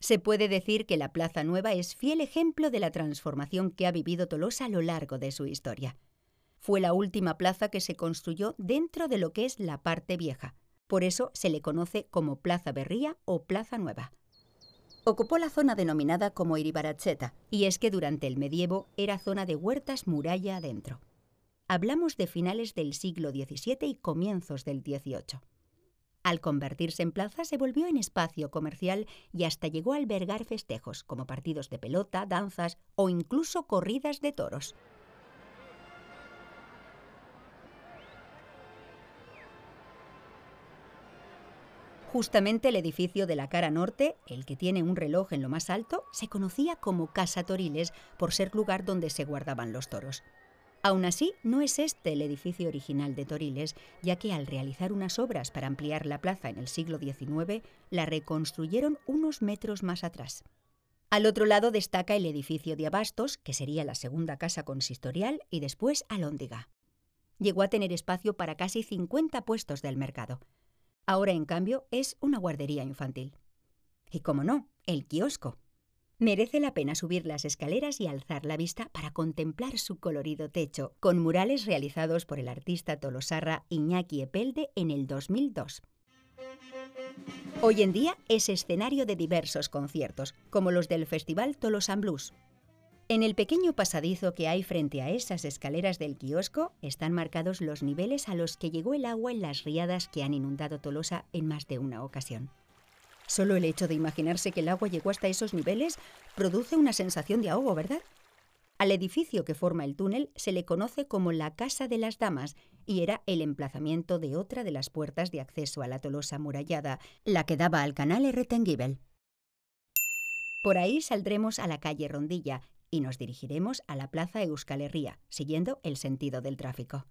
Se puede decir que la Plaza Nueva es fiel ejemplo de la transformación que ha vivido Tolosa a lo largo de su historia. Fue la última plaza que se construyó dentro de lo que es la parte vieja. Por eso se le conoce como Plaza Berría o Plaza Nueva. Ocupó la zona denominada como Iribaracheta, y es que durante el medievo era zona de huertas muralla adentro. Hablamos de finales del siglo XVII y comienzos del XVIII. Al convertirse en plaza se volvió en espacio comercial y hasta llegó a albergar festejos como partidos de pelota, danzas o incluso corridas de toros. Justamente el edificio de la cara norte, el que tiene un reloj en lo más alto, se conocía como Casa Toriles por ser lugar donde se guardaban los toros. Aún así, no es este el edificio original de Toriles, ya que al realizar unas obras para ampliar la plaza en el siglo XIX, la reconstruyeron unos metros más atrás. Al otro lado destaca el edificio de Abastos, que sería la segunda casa consistorial, y después Alhóndiga. Llegó a tener espacio para casi 50 puestos del mercado. Ahora, en cambio, es una guardería infantil. Y como no, el kiosco, Merece la pena subir las escaleras y alzar la vista para contemplar su colorido techo, con murales realizados por el artista tolosarra Iñaki Epelde en el 2002. Hoy en día es escenario de diversos conciertos, como los del Festival Tolosan Blues. En el pequeño pasadizo que hay frente a esas escaleras del kiosco están marcados los niveles a los que llegó el agua en las riadas que han inundado Tolosa en más de una ocasión. Solo el hecho de imaginarse que el agua llegó hasta esos niveles produce una sensación de ahogo, ¿verdad? Al edificio que forma el túnel se le conoce como la Casa de las Damas y era el emplazamiento de otra de las puertas de acceso a la Tolosa amurallada, la que daba al canal Erretengibel. Por ahí saldremos a la calle Rondilla y nos dirigiremos a la Plaza Euskal Herria, siguiendo el sentido del tráfico.